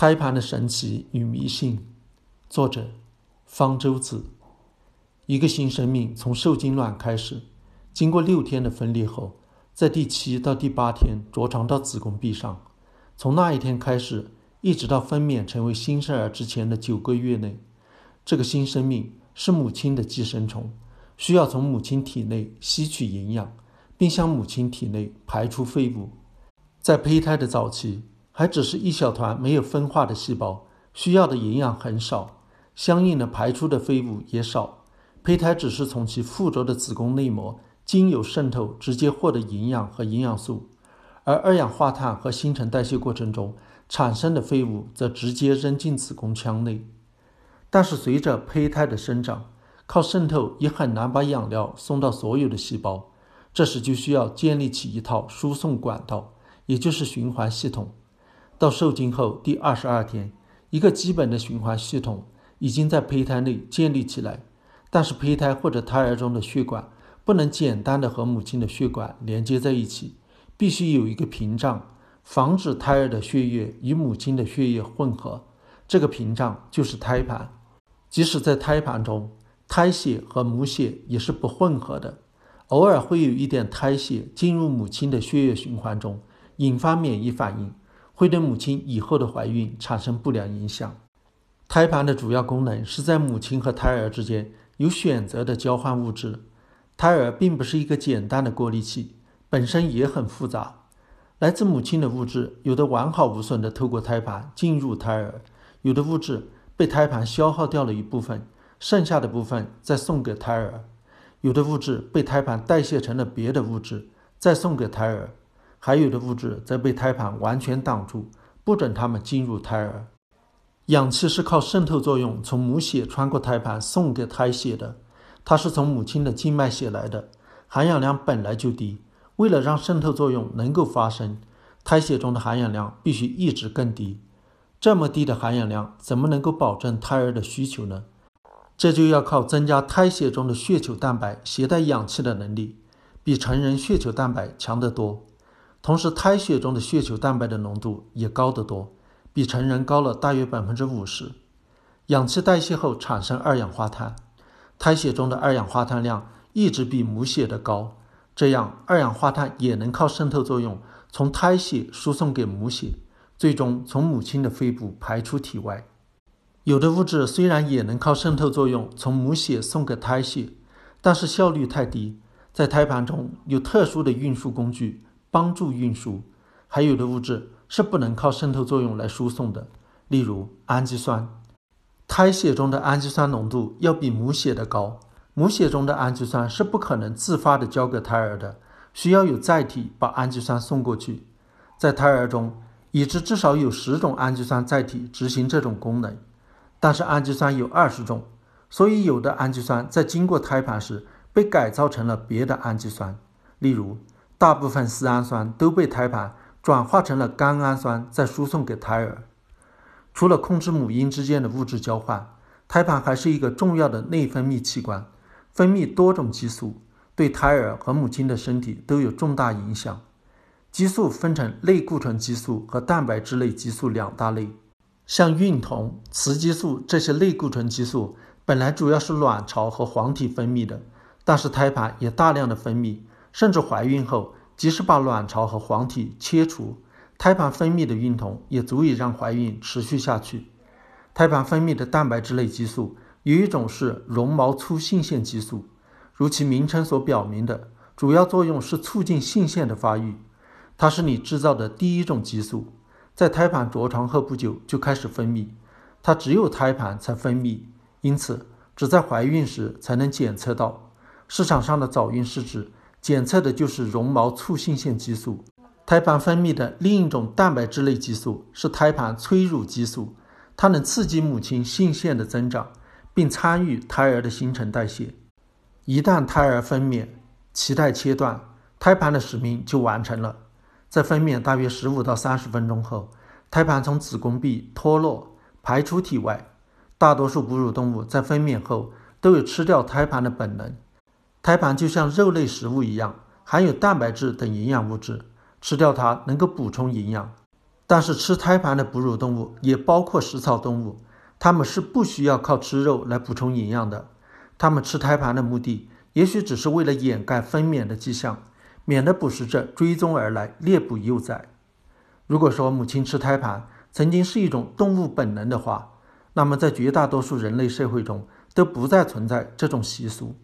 胎盘的神奇与迷信，作者方舟子。一个新生命从受精卵开始，经过六天的分裂后，在第七到第八天着床到子宫壁上。从那一天开始，一直到分娩成为新生儿之前的九个月内，这个新生命是母亲的寄生虫，需要从母亲体内吸取营养，并向母亲体内排出废物。在胚胎的早期。还只是一小团没有分化的细胞，需要的营养很少，相应的排出的废物也少。胚胎只是从其附着的子宫内膜经由渗透直接获得营养和营养素，而二氧化碳和新陈代谢过程中产生的废物则直接扔进子宫腔内。但是随着胚胎的生长，靠渗透也很难把养料送到所有的细胞，这时就需要建立起一套输送管道，也就是循环系统。到受精后第二十二天，一个基本的循环系统已经在胚胎内建立起来。但是，胚胎或者胎儿中的血管不能简单的和母亲的血管连接在一起，必须有一个屏障，防止胎儿的血液与母亲的血液混合。这个屏障就是胎盘。即使在胎盘中，胎血和母血也是不混合的，偶尔会有一点胎血进入母亲的血液循环中，引发免疫反应。会对母亲以后的怀孕产生不良影响。胎盘的主要功能是在母亲和胎儿之间有选择的交换物质。胎儿并不是一个简单的过滤器，本身也很复杂。来自母亲的物质有的完好无损地透过胎盘进入胎儿，有的物质被胎盘消耗掉了一部分，剩下的部分再送给胎儿；有的物质被胎盘代谢成了别的物质，再送给胎儿。还有的物质则被胎盘完全挡住，不准它们进入胎儿。氧气是靠渗透作用从母血穿过胎盘送给胎血的，它是从母亲的静脉血来的，含氧量本来就低。为了让渗透作用能够发生，胎血中的含氧量必须一直更低。这么低的含氧量怎么能够保证胎儿的需求呢？这就要靠增加胎血中的血球蛋白携带氧气的能力，比成人血球蛋白强得多。同时，胎血中的血球蛋白的浓度也高得多，比成人高了大约百分之五十。氧气代谢后产生二氧化碳，胎血中的二氧化碳量一直比母血的高，这样二氧化碳也能靠渗透作用从胎血输送给母血，最终从母亲的肺部排出体外。有的物质虽然也能靠渗透作用从母血送给胎血，但是效率太低，在胎盘中有特殊的运输工具。帮助运输，还有的物质是不能靠渗透作用来输送的，例如氨基酸。胎血中的氨基酸浓度要比母血的高，母血中的氨基酸是不可能自发的交给胎儿的，需要有载体把氨基酸送过去。在胎儿中，已知至少有十种氨基酸载体执行这种功能，但是氨基酸有二十种，所以有的氨基酸在经过胎盘时被改造成了别的氨基酸，例如。大部分丝氨酸都被胎盘转化成了甘氨酸，再输送给胎儿。除了控制母婴之间的物质交换，胎盘还是一个重要的内分泌器官，分泌多种激素，对胎儿和母亲的身体都有重大影响。激素分成类固醇激素和蛋白质类激素两大类。像孕酮、雌激素这些类固醇激素本来主要是卵巢和黄体分泌的，但是胎盘也大量的分泌。甚至怀孕后，即使把卵巢和黄体切除，胎盘分泌的孕酮也足以让怀孕持续下去。胎盘分泌的蛋白质类激素有一种是绒毛粗性腺激素，如其名称所表明的，主要作用是促进性腺的发育。它是你制造的第一种激素，在胎盘着床后不久就开始分泌，它只有胎盘才分泌，因此只在怀孕时才能检测到。市场上的早孕试纸。检测的就是绒毛促性腺激素。胎盘分泌的另一种蛋白质类激素是胎盘催乳激素，它能刺激母亲性腺的增长，并参与胎儿的新陈代谢。一旦胎儿分娩，脐带切断，胎盘的使命就完成了。在分娩大约十五到三十分钟后，胎盘从子宫壁脱落，排出体外。大多数哺乳动物在分娩后都有吃掉胎盘的本能。胎盘就像肉类食物一样，含有蛋白质等营养物质，吃掉它能够补充营养。但是吃胎盘的哺乳动物也包括食草动物，它们是不需要靠吃肉来补充营养的。它们吃胎盘的目的，也许只是为了掩盖分娩的迹象，免得捕食者追踪而来猎捕幼崽。如果说母亲吃胎盘曾经是一种动物本能的话，那么在绝大多数人类社会中都不再存在这种习俗。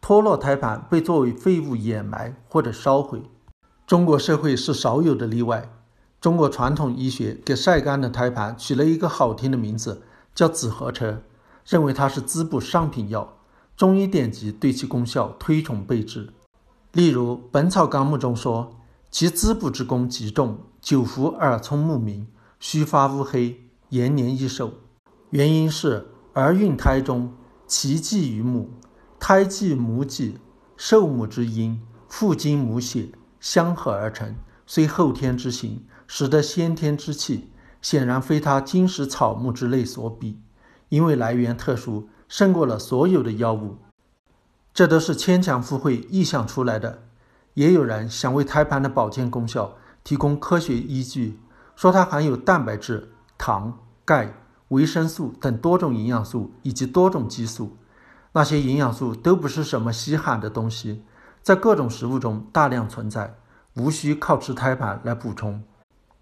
脱落胎盘被作为废物掩埋或者烧毁。中国社会是少有的例外。中国传统医学给晒干的胎盘取了一个好听的名字，叫紫河车，认为它是滋补上品药。中医典籍对其功效推崇备至。例如《本草纲目》中说，其滋补之功极重，久服耳聪目明，须发乌黑，延年益寿。原因是儿孕胎中，其寄于母，胎记母脊，受母之阴，父精母血，相合而成，虽后天之行。使得先天之气显然非他金石草木之类所比，因为来源特殊，胜过了所有的药物。这都是牵强附会臆想出来的。也有人想为胎盘的保健功效提供科学依据，说它含有蛋白质、糖、钙、维生素等多种营养素以及多种激素。那些营养素都不是什么稀罕的东西，在各种食物中大量存在，无需靠吃胎盘来补充。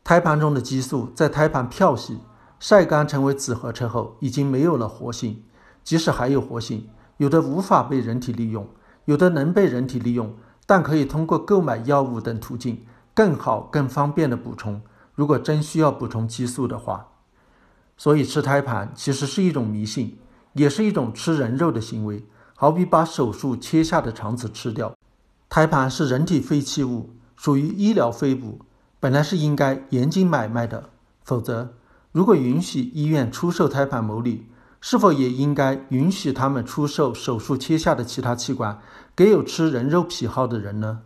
胎盘中的激素在胎盘漂洗、晒干成为紫河车后，已经没有了活性。即使还有活性，有的无法被人体利用，有的能被人体利用，但可以通过购买药物等途径更好、更方便的补充。如果真需要补充激素的话，所以吃胎盘其实是一种迷信，也是一种吃人肉的行为，好比把手术切下的肠子吃掉。胎盘是人体废弃物，属于医疗废物。本来是应该严禁买卖的，否则，如果允许医院出售胎盘牟利，是否也应该允许他们出售手术切下的其他器官给有吃人肉癖好的人呢？